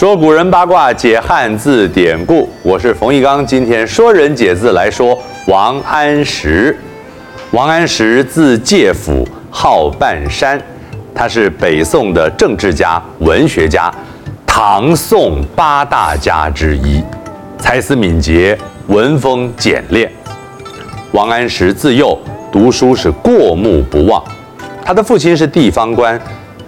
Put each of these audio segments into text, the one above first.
说古人八卦，解汉字典故。我是冯翊纲，今天说人解字来说王安石。王安石字介甫，号半山，他是北宋的政治家、文学家，唐宋八大家之一，才思敏捷，文风简练。王安石自幼读书是过目不忘，他的父亲是地方官。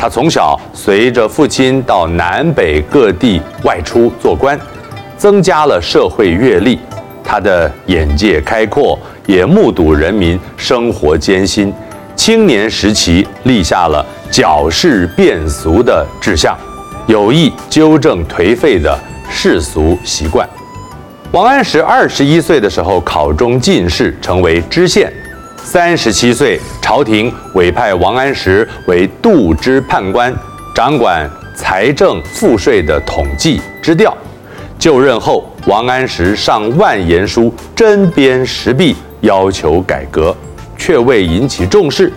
他从小随着父亲到南北各地外出做官，增加了社会阅历，他的眼界开阔，也目睹人民生活艰辛。青年时期立下了矫饰变俗的志向，有意纠正颓废的世俗习惯。王安石二十一岁的时候考中进士，成为知县。三十七岁，朝廷委派王安石为度支判官，掌管财政赋税的统计支调。就任后，王安石上万言书，针砭时弊，要求改革，却未引起重视。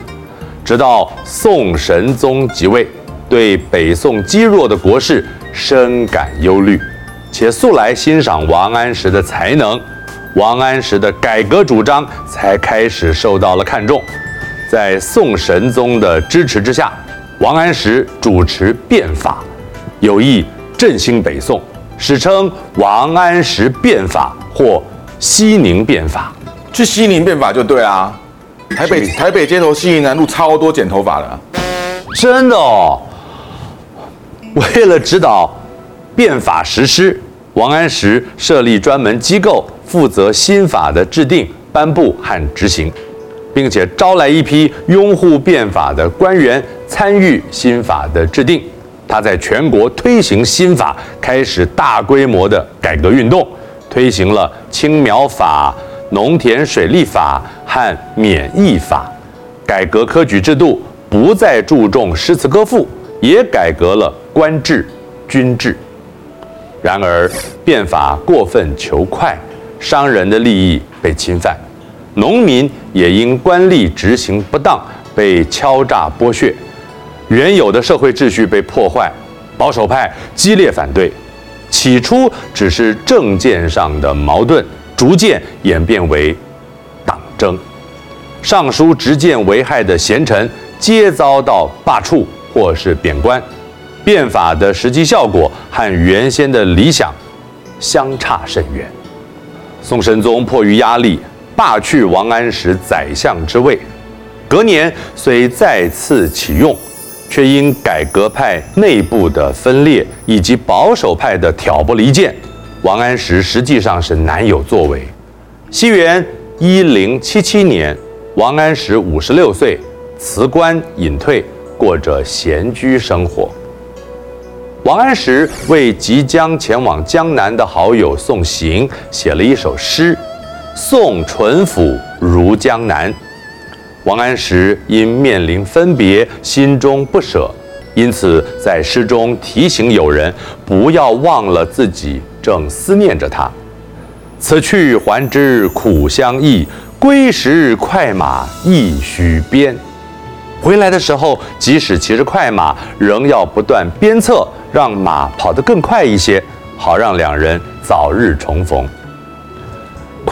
直到宋神宗即位，对北宋积弱的国势深感忧虑，且素来欣赏王安石的才能。王安石的改革主张才开始受到了看重，在宋神宗的支持之下，王安石主持变法，有意振兴北宋，史称王安石变法或西宁变法。去西宁变法就对啊，台北台北街头西宁南路超多剪头发的，真的哦。为了指导变法实施，王安石设立专门机构。负责新法的制定、颁布和执行，并且招来一批拥护变法的官员参与新法的制定。他在全国推行新法，开始大规模的改革运动，推行了青苗法、农田水利法和免役法，改革科举制度，不再注重诗词歌赋，也改革了官制、军制。然而，变法过分求快。商人的利益被侵犯，农民也因官吏执行不当被敲诈剥削，原有的社会秩序被破坏，保守派激烈反对。起初只是政见上的矛盾，逐渐演变为党争。上书直谏危害的贤臣，皆遭到罢黜或是贬官。变法的实际效果和原先的理想相差甚远。宋神宗迫于压力，罢去王安石宰相之位。隔年虽再次启用，却因改革派内部的分裂以及保守派的挑拨离间，王安石实际上是难有作为。西元一零七七年，王安石五十六岁，辞官隐退，过着闲居生活。王安石为即将前往江南的好友送行写了一首诗《送淳抚如江南》。王安石因面临分别，心中不舍，因此在诗中提醒友人不要忘了自己正思念着他。此去还知苦相忆，归时快马亦须鞭。回来的时候，即使骑着快马，仍要不断鞭策。让马跑得更快一些，好让两人早日重逢。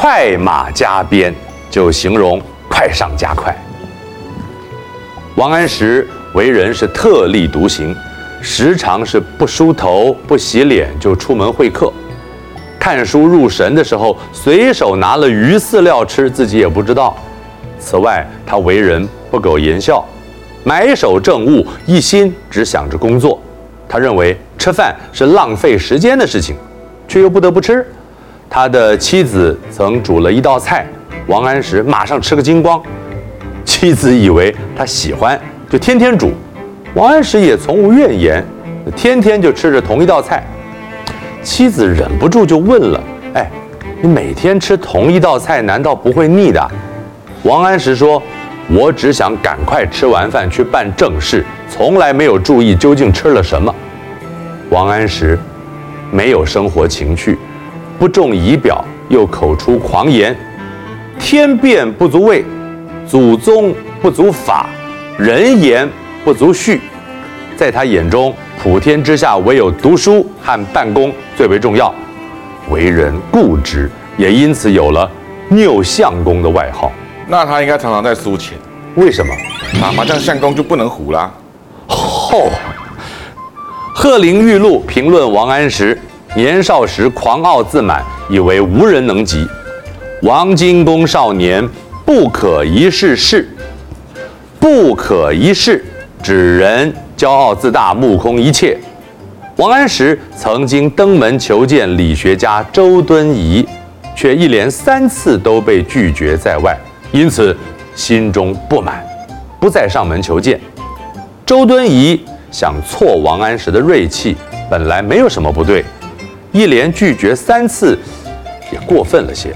快马加鞭，就形容快上加快。王安石为人是特立独行，时常是不梳头、不洗脸就出门会客。看书入神的时候，随手拿了鱼饲料吃，自己也不知道。此外，他为人不苟言笑，埋首政务，一心只想着工作。他认为吃饭是浪费时间的事情，却又不得不吃。他的妻子曾煮了一道菜，王安石马上吃个精光。妻子以为他喜欢，就天天煮。王安石也从无怨言，天天就吃着同一道菜。妻子忍不住就问了：“哎，你每天吃同一道菜，难道不会腻的？”王安石说：“我只想赶快吃完饭去办正事，从来没有注意究竟吃了什么。”王安石没有生活情趣，不重仪表，又口出狂言，天变不足畏，祖宗不足法，人言不足序。在他眼中，普天之下唯有读书和办公最为重要，为人固执，也因此有了“拗相公”的外号。那他应该常常在输钱，为什么？打麻将相公就不能胡啦？后，鹤林玉露评论王安石年少时狂傲自满，以为无人能及。王荆公少年不可一世事，不可一世，指人骄傲自大，目空一切。王安石曾经登门求见理学家周敦颐，却一连三次都被拒绝在外，因此心中不满，不再上门求见。周敦颐想挫王安石的锐气，本来没有什么不对，一连拒绝三次，也过分了些。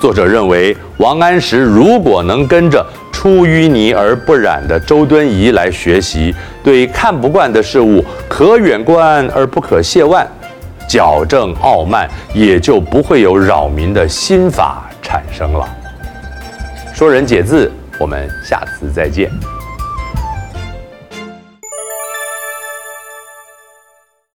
作者认为，王安石如果能跟着出淤泥而不染的周敦颐来学习，对看不惯的事物可远观而不可亵玩，矫正傲慢，也就不会有扰民的心法产生了。说人解字，我们下次再见。